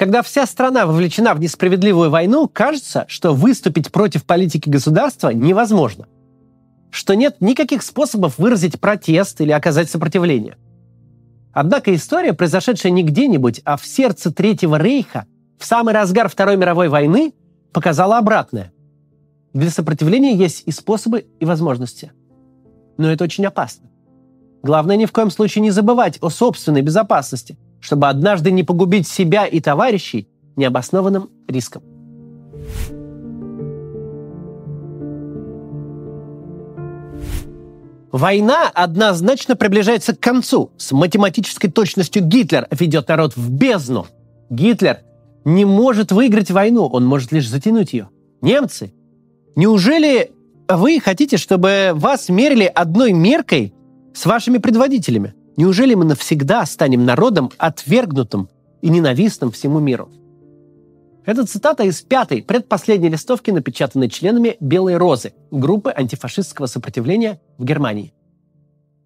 Когда вся страна вовлечена в несправедливую войну, кажется, что выступить против политики государства невозможно. Что нет никаких способов выразить протест или оказать сопротивление. Однако история, произошедшая не где-нибудь, а в сердце Третьего Рейха, в самый разгар Второй мировой войны, показала обратное. Для сопротивления есть и способы, и возможности. Но это очень опасно. Главное ни в коем случае не забывать о собственной безопасности, чтобы однажды не погубить себя и товарищей необоснованным риском. Война однозначно приближается к концу. С математической точностью Гитлер ведет народ в бездну. Гитлер не может выиграть войну, он может лишь затянуть ее. Немцы. Неужели вы хотите, чтобы вас мерили одной меркой с вашими предводителями? Неужели мы навсегда станем народом, отвергнутым и ненавистным всему миру? Это цитата из пятой, предпоследней листовки, напечатанной членами «Белой розы» группы антифашистского сопротивления в Германии.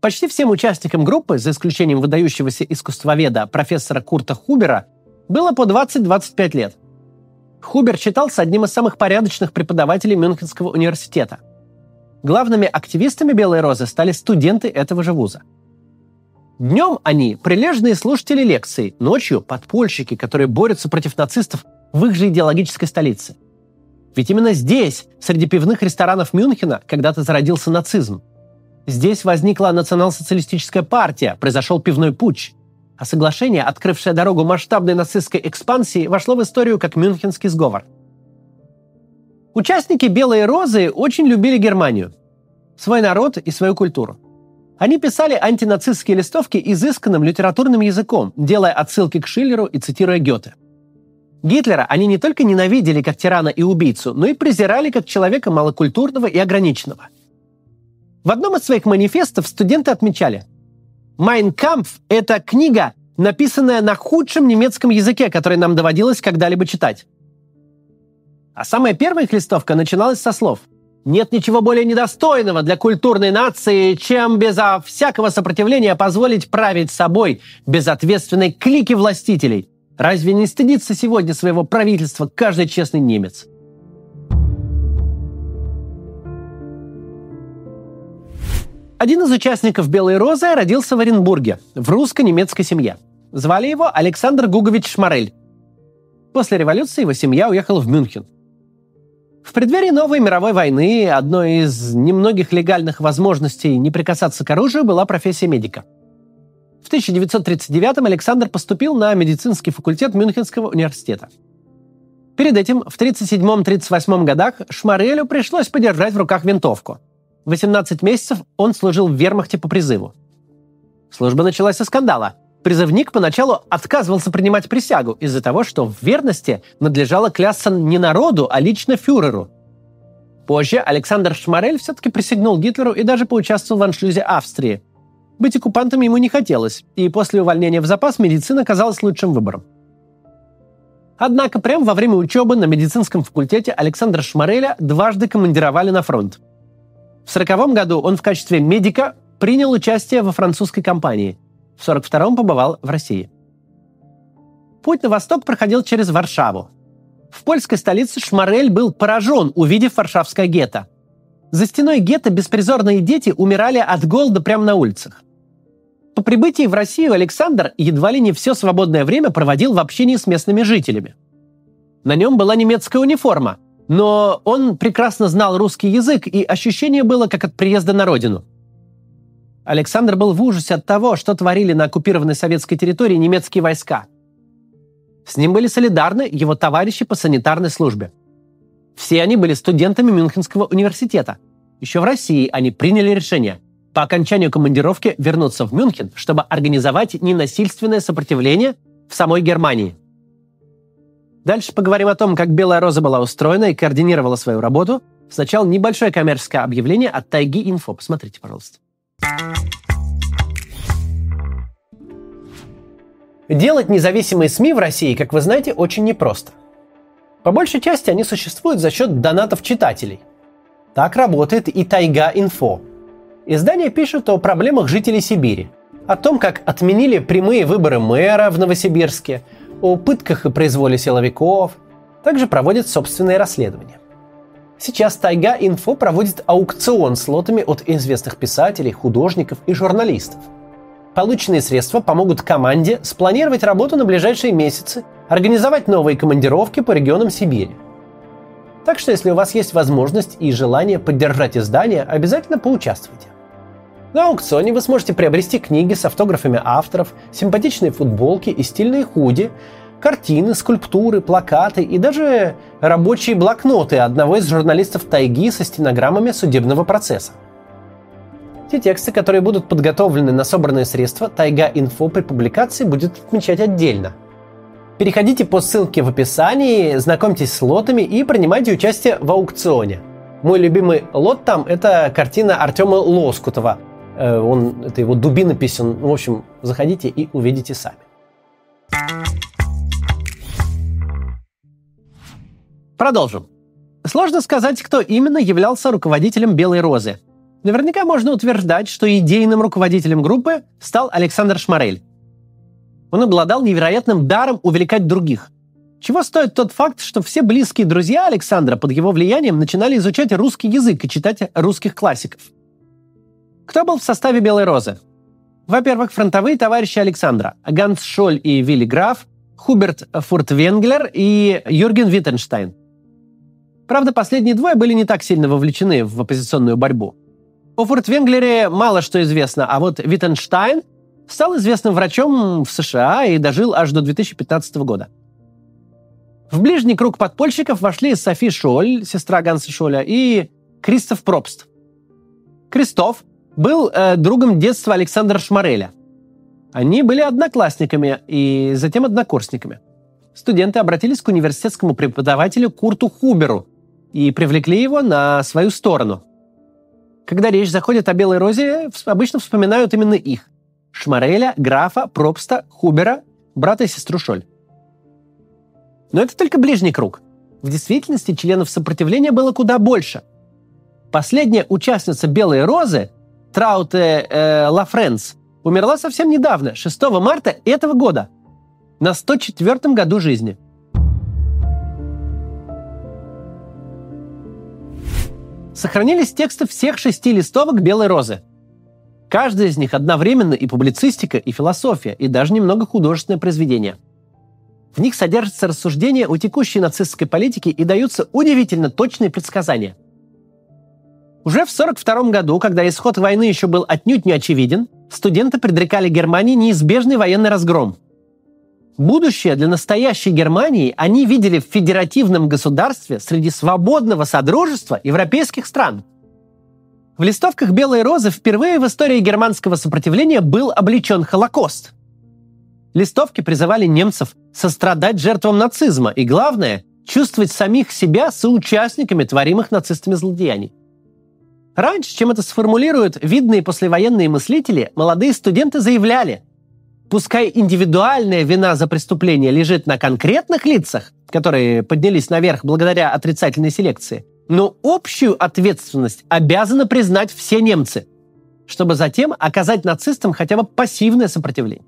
Почти всем участникам группы, за исключением выдающегося искусствоведа профессора Курта Хубера, было по 20-25 лет. Хубер считался одним из самых порядочных преподавателей Мюнхенского университета. Главными активистами «Белой розы» стали студенты этого же вуза. Днем они – прилежные слушатели лекций, ночью – подпольщики, которые борются против нацистов в их же идеологической столице. Ведь именно здесь, среди пивных ресторанов Мюнхена, когда-то зародился нацизм. Здесь возникла национал-социалистическая партия, произошел пивной путч. А соглашение, открывшее дорогу масштабной нацистской экспансии, вошло в историю как Мюнхенский сговор. Участники «Белой розы» очень любили Германию, свой народ и свою культуру. Они писали антинацистские листовки изысканным литературным языком, делая отсылки к Шиллеру и цитируя Гёте – Гитлера они не только ненавидели как тирана и убийцу, но и презирали как человека малокультурного и ограниченного. В одном из своих манифестов студенты отмечали «Майн Кампф» — это книга, написанная на худшем немецком языке, который нам доводилось когда-либо читать. А самая первая их листовка начиналась со слов «Нет ничего более недостойного для культурной нации, чем безо всякого сопротивления позволить править собой безответственной клики властителей – Разве не стыдится сегодня своего правительства каждый честный немец? Один из участников «Белой розы» родился в Оренбурге, в русско-немецкой семье. Звали его Александр Гугович Шмарель. После революции его семья уехала в Мюнхен. В преддверии новой мировой войны одной из немногих легальных возможностей не прикасаться к оружию была профессия медика – в 1939 Александр поступил на медицинский факультет Мюнхенского университета. Перед этим, в 1937-1938 годах, Шмарелю пришлось подержать в руках винтовку. 18 месяцев он служил в вермахте по призыву. Служба началась со скандала. Призывник поначалу отказывался принимать присягу из-за того, что в верности надлежало клясться не народу, а лично фюреру. Позже Александр Шмарель все-таки присягнул Гитлеру и даже поучаствовал в аншлюзе Австрии, быть оккупантом ему не хотелось, и после увольнения в запас медицина казалась лучшим выбором. Однако прямо во время учебы на медицинском факультете Александра Шмареля дважды командировали на фронт. В 1940 году он в качестве медика принял участие во французской кампании. В 1942 побывал в России. Путь на восток проходил через Варшаву. В польской столице Шмарель был поражен, увидев варшавское гетто. За стеной гетто беспризорные дети умирали от голода прямо на улицах. По прибытии в Россию Александр едва ли не все свободное время проводил в общении с местными жителями. На нем была немецкая униформа, но он прекрасно знал русский язык, и ощущение было как от приезда на родину. Александр был в ужасе от того, что творили на оккупированной советской территории немецкие войска. С ним были солидарны его товарищи по санитарной службе. Все они были студентами Мюнхенского университета. Еще в России они приняли решение – по окончанию командировки вернуться в Мюнхен, чтобы организовать ненасильственное сопротивление в самой Германии. Дальше поговорим о том, как Белая Роза была устроена и координировала свою работу. Сначала небольшое коммерческое объявление от Тайги Инфо. Посмотрите, пожалуйста. Делать независимые СМИ в России, как вы знаете, очень непросто. По большей части они существуют за счет донатов читателей. Так работает и Тайга Инфо, Издание пишет о проблемах жителей Сибири, о том, как отменили прямые выборы мэра в Новосибирске, о пытках и произволе силовиков, также проводят собственные расследования. Сейчас Тайга Инфо проводит аукцион с лотами от известных писателей, художников и журналистов. Полученные средства помогут команде спланировать работу на ближайшие месяцы, организовать новые командировки по регионам Сибири. Так что, если у вас есть возможность и желание поддержать издание, обязательно поучаствуйте. На аукционе вы сможете приобрести книги с автографами авторов, симпатичные футболки и стильные худи, картины, скульптуры, плакаты и даже рабочие блокноты одного из журналистов тайги со стенограммами судебного процесса. Те тексты, которые будут подготовлены на собранные средства, Тайга Инфо при публикации будет отмечать отдельно. Переходите по ссылке в описании, знакомьтесь с лотами и принимайте участие в аукционе. Мой любимый лот там – это картина Артема Лоскутова. Э, он, это его дубина песен. В общем, заходите и увидите сами. Продолжим. Сложно сказать, кто именно являлся руководителем «Белой розы». Наверняка можно утверждать, что идейным руководителем группы стал Александр Шмарель. Он обладал невероятным даром увлекать других. Чего стоит тот факт, что все близкие друзья Александра под его влиянием начинали изучать русский язык и читать русских классиков. Кто был в составе «Белой розы»? Во-первых, фронтовые товарищи Александра – Ганс Шоль и Вилли Граф, Хуберт Фуртвенглер и Юрген Виттенштайн – Правда, последние двое были не так сильно вовлечены в оппозиционную борьбу. О Фуртвенглере мало что известно, а вот Виттенштайн стал известным врачом в США и дожил аж до 2015 года. В ближний круг подпольщиков вошли Софи Шоль, сестра Ганса Шоля, и Кристоф Пробст. Кристоф был э, другом детства Александра Шмореля. Они были одноклассниками и затем однокурсниками. Студенты обратились к университетскому преподавателю Курту Хуберу, и привлекли его на свою сторону. Когда речь заходит о Белой Розе, обычно вспоминают именно их. Шмареля, Графа, Пробста, Хубера, брата и сестру Шоль. Но это только ближний круг. В действительности членов сопротивления было куда больше. Последняя участница Белой Розы, Трауте э, Лафренс, умерла совсем недавно, 6 марта этого года, на 104 году жизни – сохранились тексты всех шести листовок «Белой розы». Каждая из них одновременно и публицистика, и философия, и даже немного художественное произведение. В них содержатся рассуждения о текущей нацистской политике и даются удивительно точные предсказания. Уже в 1942 году, когда исход войны еще был отнюдь не очевиден, студенты предрекали Германии неизбежный военный разгром – Будущее для настоящей Германии они видели в федеративном государстве среди свободного содружества европейских стран. В листовках «Белой розы» впервые в истории германского сопротивления был облечен Холокост. Листовки призывали немцев сострадать жертвам нацизма и, главное, чувствовать самих себя соучастниками творимых нацистами злодеяний. Раньше, чем это сформулируют видные послевоенные мыслители, молодые студенты заявляли – Пускай индивидуальная вина за преступление лежит на конкретных лицах, которые поднялись наверх благодаря отрицательной селекции, но общую ответственность обязаны признать все немцы, чтобы затем оказать нацистам хотя бы пассивное сопротивление.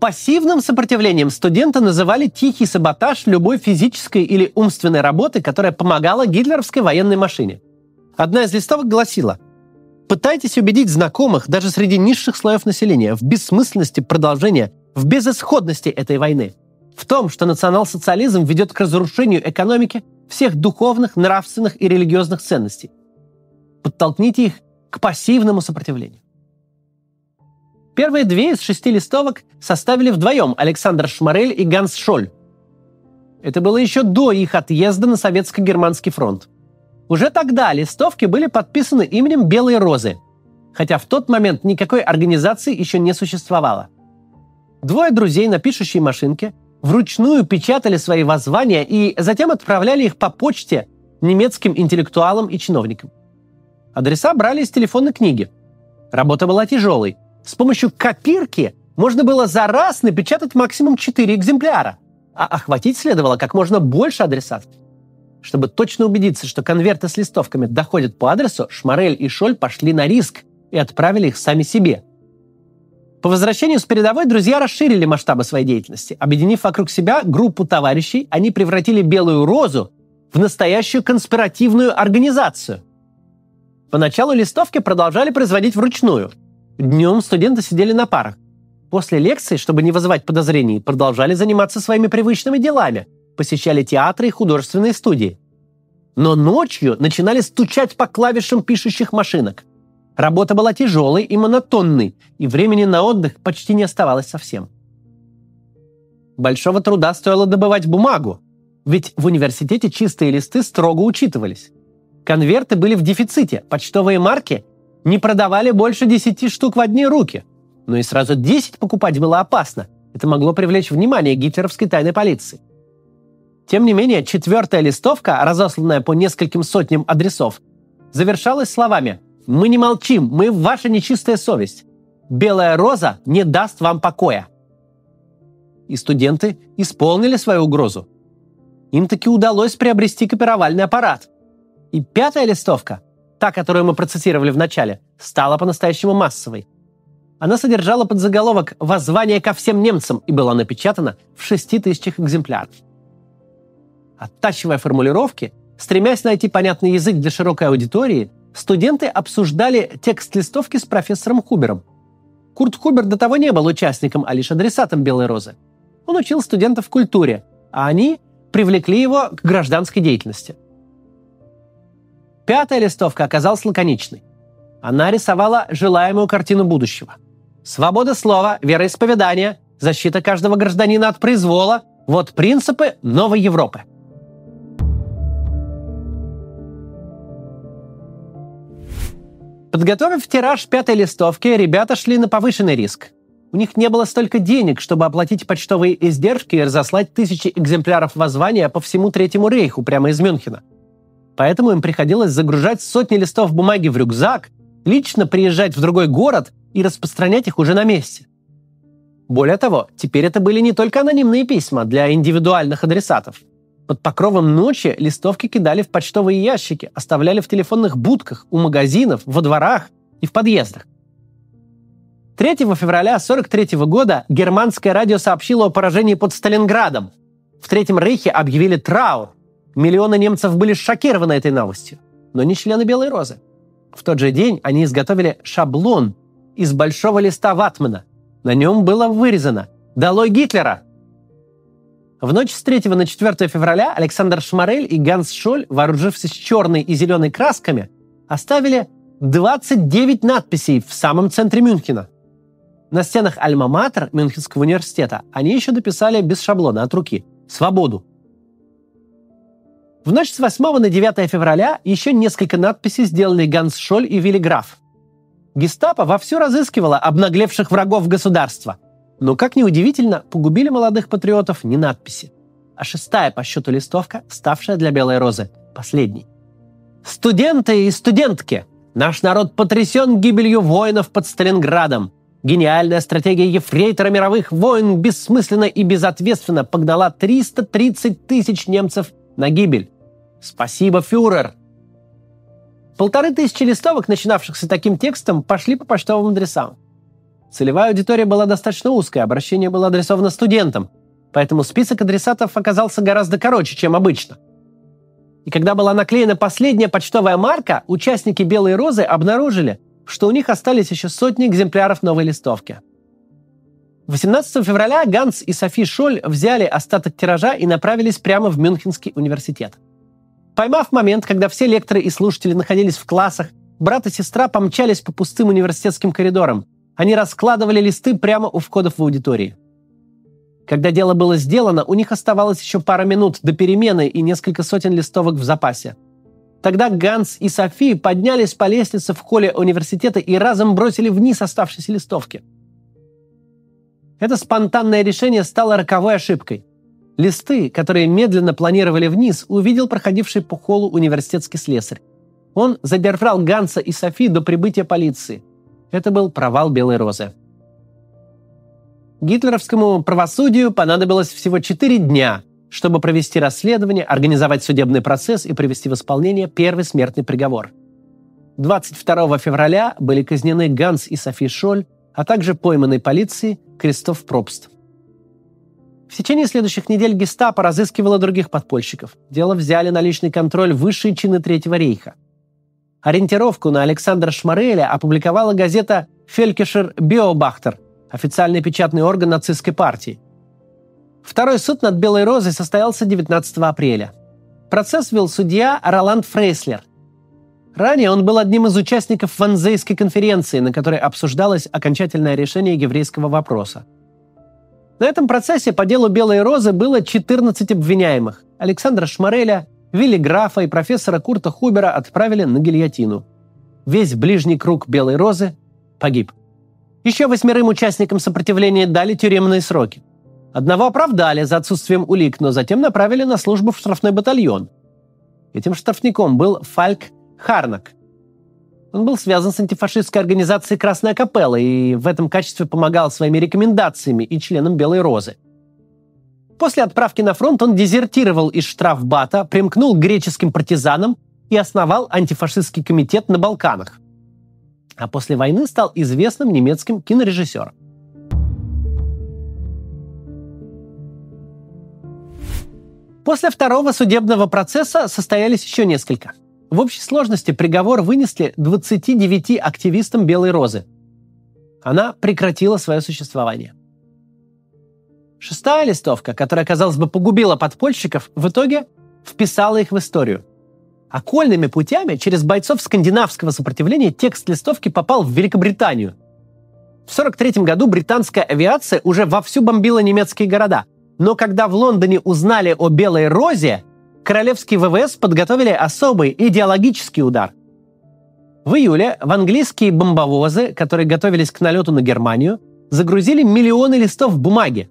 Пассивным сопротивлением студенты называли тихий саботаж любой физической или умственной работы, которая помогала гитлеровской военной машине. Одна из листовок гласила Пытайтесь убедить знакомых даже среди низших слоев населения в бессмысленности продолжения, в безысходности этой войны, в том, что национал-социализм ведет к разрушению экономики всех духовных, нравственных и религиозных ценностей. Подтолкните их к пассивному сопротивлению. Первые две из шести листовок составили вдвоем Александр Шмарель и Ганс Шоль. Это было еще до их отъезда на советско-германский фронт. Уже тогда листовки были подписаны именем Белой Розы, хотя в тот момент никакой организации еще не существовало. Двое друзей на пишущей машинке вручную печатали свои воззвания и затем отправляли их по почте немецким интеллектуалам и чиновникам. Адреса брали из телефонной книги. Работа была тяжелой. С помощью копирки можно было за раз напечатать максимум 4 экземпляра, а охватить следовало как можно больше адресатов. Чтобы точно убедиться, что конверты с листовками доходят по адресу, Шмарель и Шоль пошли на риск и отправили их сами себе. По возвращению с передовой друзья расширили масштабы своей деятельности. Объединив вокруг себя группу товарищей, они превратили «Белую розу» в настоящую конспиративную организацию. Поначалу листовки продолжали производить вручную. Днем студенты сидели на парах. После лекций, чтобы не вызывать подозрений, продолжали заниматься своими привычными делами, посещали театры и художественные студии. Но ночью начинали стучать по клавишам пишущих машинок. Работа была тяжелой и монотонной, и времени на отдых почти не оставалось совсем. Большого труда стоило добывать бумагу, ведь в университете чистые листы строго учитывались. Конверты были в дефиците, почтовые марки не продавали больше 10 штук в одни руки. Но и сразу 10 покупать было опасно. Это могло привлечь внимание гитлеровской тайной полиции. Тем не менее, четвертая листовка, разосланная по нескольким сотням адресов, завершалась словами «Мы не молчим, мы ваша нечистая совесть. Белая роза не даст вам покоя». И студенты исполнили свою угрозу. Им таки удалось приобрести копировальный аппарат. И пятая листовка, та, которую мы процитировали в начале, стала по-настоящему массовой. Она содержала подзаголовок «Воззвание ко всем немцам» и была напечатана в шести тысячах экземпляров. Оттачивая формулировки, стремясь найти понятный язык для широкой аудитории, студенты обсуждали текст листовки с профессором Хубером. Курт Хубер до того не был участником, а лишь адресатом «Белой розы». Он учил студентов культуре, а они привлекли его к гражданской деятельности. Пятая листовка оказалась лаконичной. Она рисовала желаемую картину будущего. Свобода слова, вероисповедания, защита каждого гражданина от произвола – вот принципы новой Европы – Подготовив тираж пятой листовки, ребята шли на повышенный риск. У них не было столько денег, чтобы оплатить почтовые издержки и разослать тысячи экземпляров воззвания по всему Третьему рейху прямо из Мюнхена. Поэтому им приходилось загружать сотни листов бумаги в рюкзак, лично приезжать в другой город и распространять их уже на месте. Более того, теперь это были не только анонимные письма для индивидуальных адресатов – под покровом ночи листовки кидали в почтовые ящики, оставляли в телефонных будках, у магазинов, во дворах и в подъездах. 3 февраля 1943 года германское радио сообщило о поражении под Сталинградом. В Третьем Рейхе объявили траур. Миллионы немцев были шокированы этой новостью, но не члены Белой Розы. В тот же день они изготовили шаблон из большого листа ватмана. На нем было вырезано «Долой Гитлера!» В ночь с 3 на 4 февраля Александр Шмарель и Ганс Шоль, вооружившись черной и зеленой красками, оставили 29 надписей в самом центре Мюнхена. На стенах Альма-Матер Мюнхенского университета они еще дописали без шаблона от руки «Свободу». В ночь с 8 на 9 февраля еще несколько надписей сделали Ганс Шоль и Вилли Граф. Гестапо вовсю разыскивало обнаглевших врагов государства – но, как ни удивительно, погубили молодых патриотов не надписи, а шестая по счету листовка, ставшая для Белой Розы последней. «Студенты и студентки! Наш народ потрясен гибелью воинов под Сталинградом. Гениальная стратегия ефрейтора мировых войн бессмысленно и безответственно погнала 330 тысяч немцев на гибель. Спасибо, фюрер!» Полторы тысячи листовок, начинавшихся таким текстом, пошли по почтовым адресам. Целевая аудитория была достаточно узкая, обращение было адресовано студентам, поэтому список адресатов оказался гораздо короче, чем обычно. И когда была наклеена последняя почтовая марка, участники «Белой розы» обнаружили, что у них остались еще сотни экземпляров новой листовки. 18 февраля Ганс и Софи Шоль взяли остаток тиража и направились прямо в Мюнхенский университет. Поймав момент, когда все лекторы и слушатели находились в классах, брат и сестра помчались по пустым университетским коридорам – они раскладывали листы прямо у входов в аудитории. Когда дело было сделано, у них оставалось еще пара минут до перемены и несколько сотен листовок в запасе. Тогда Ганс и Софи поднялись по лестнице в холле университета и разом бросили вниз оставшиеся листовки. Это спонтанное решение стало роковой ошибкой. Листы, которые медленно планировали вниз, увидел проходивший по холлу университетский слесарь. Он задержал Ганса и Софи до прибытия полиции. Это был провал Белой Розы. Гитлеровскому правосудию понадобилось всего 4 дня, чтобы провести расследование, организовать судебный процесс и привести в исполнение первый смертный приговор. 22 февраля были казнены Ганс и Софи Шоль, а также пойманный полицией Кристоф Пробст. В течение следующих недель гестапо разыскивало других подпольщиков. Дело взяли на личный контроль высшие чины Третьего рейха. Ориентировку на Александра Шмареля опубликовала газета «Фелькишер Биобахтер», официальный печатный орган нацистской партии. Второй суд над Белой Розой состоялся 19 апреля. Процесс вел судья Роланд Фрейслер. Ранее он был одним из участников Ванзейской конференции, на которой обсуждалось окончательное решение еврейского вопроса. На этом процессе по делу Белой Розы было 14 обвиняемых. Александра Шмареля, Вилли Графа и профессора Курта Хубера отправили на гильотину. Весь ближний круг Белой Розы погиб. Еще восьмерым участникам сопротивления дали тюремные сроки. Одного оправдали за отсутствием улик, но затем направили на службу в штрафной батальон. Этим штрафником был Фальк Харнак. Он был связан с антифашистской организацией «Красная капелла» и в этом качестве помогал своими рекомендациями и членам «Белой розы». После отправки на фронт он дезертировал из штрафбата, примкнул к греческим партизанам и основал антифашистский комитет на Балканах. А после войны стал известным немецким кинорежиссером. После второго судебного процесса состоялись еще несколько. В общей сложности приговор вынесли 29 активистам «Белой розы». Она прекратила свое существование. Шестая листовка, которая, казалось бы, погубила подпольщиков, в итоге вписала их в историю. Окольными путями через бойцов скандинавского сопротивления текст листовки попал в Великобританию. В 1943 году британская авиация уже вовсю бомбила немецкие города – но когда в Лондоне узнали о Белой Розе, королевский ВВС подготовили особый идеологический удар. В июле в английские бомбовозы, которые готовились к налету на Германию, загрузили миллионы листов бумаги.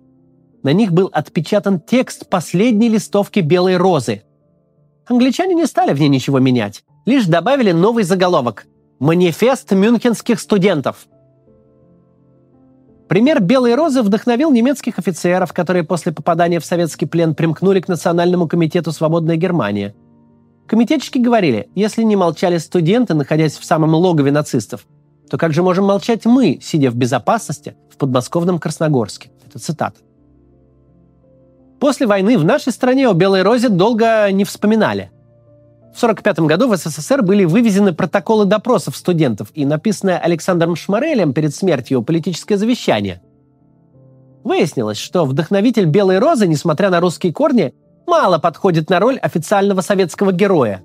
На них был отпечатан текст последней листовки «Белой розы». Англичане не стали в ней ничего менять, лишь добавили новый заголовок «Манифест мюнхенских студентов». Пример «Белой розы» вдохновил немецких офицеров, которые после попадания в советский плен примкнули к Национальному комитету «Свободная Германия». Комитетчики говорили, если не молчали студенты, находясь в самом логове нацистов, то как же можем молчать мы, сидя в безопасности в подмосковном Красногорске? Это цитата. После войны в нашей стране о Белой Розе долго не вспоминали. В 1945 году в СССР были вывезены протоколы допросов студентов и написанное Александром Шмарелем перед смертью политическое завещание. Выяснилось, что вдохновитель «Белой розы», несмотря на русские корни, мало подходит на роль официального советского героя.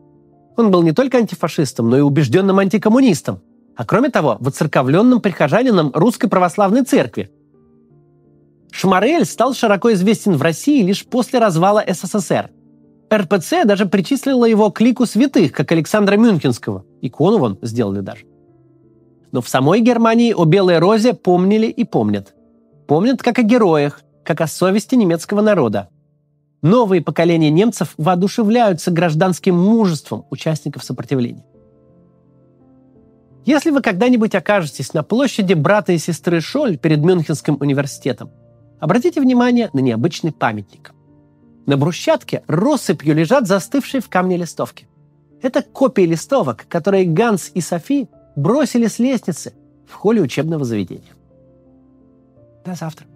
Он был не только антифашистом, но и убежденным антикоммунистом, а кроме того, воцерковленным прихожанином Русской Православной Церкви. Шмарель стал широко известен в России лишь после развала СССР – РПЦ даже причислила его к лику святых, как Александра Мюнхенского. Икону вон сделали даже. Но в самой Германии о Белой Розе помнили и помнят. Помнят как о героях, как о совести немецкого народа. Новые поколения немцев воодушевляются гражданским мужеством участников сопротивления. Если вы когда-нибудь окажетесь на площади брата и сестры Шоль перед Мюнхенским университетом, обратите внимание на необычный памятник. На брусчатке россыпью лежат застывшие в камне листовки. Это копии листовок, которые Ганс и Софи бросили с лестницы в холле учебного заведения. До завтра.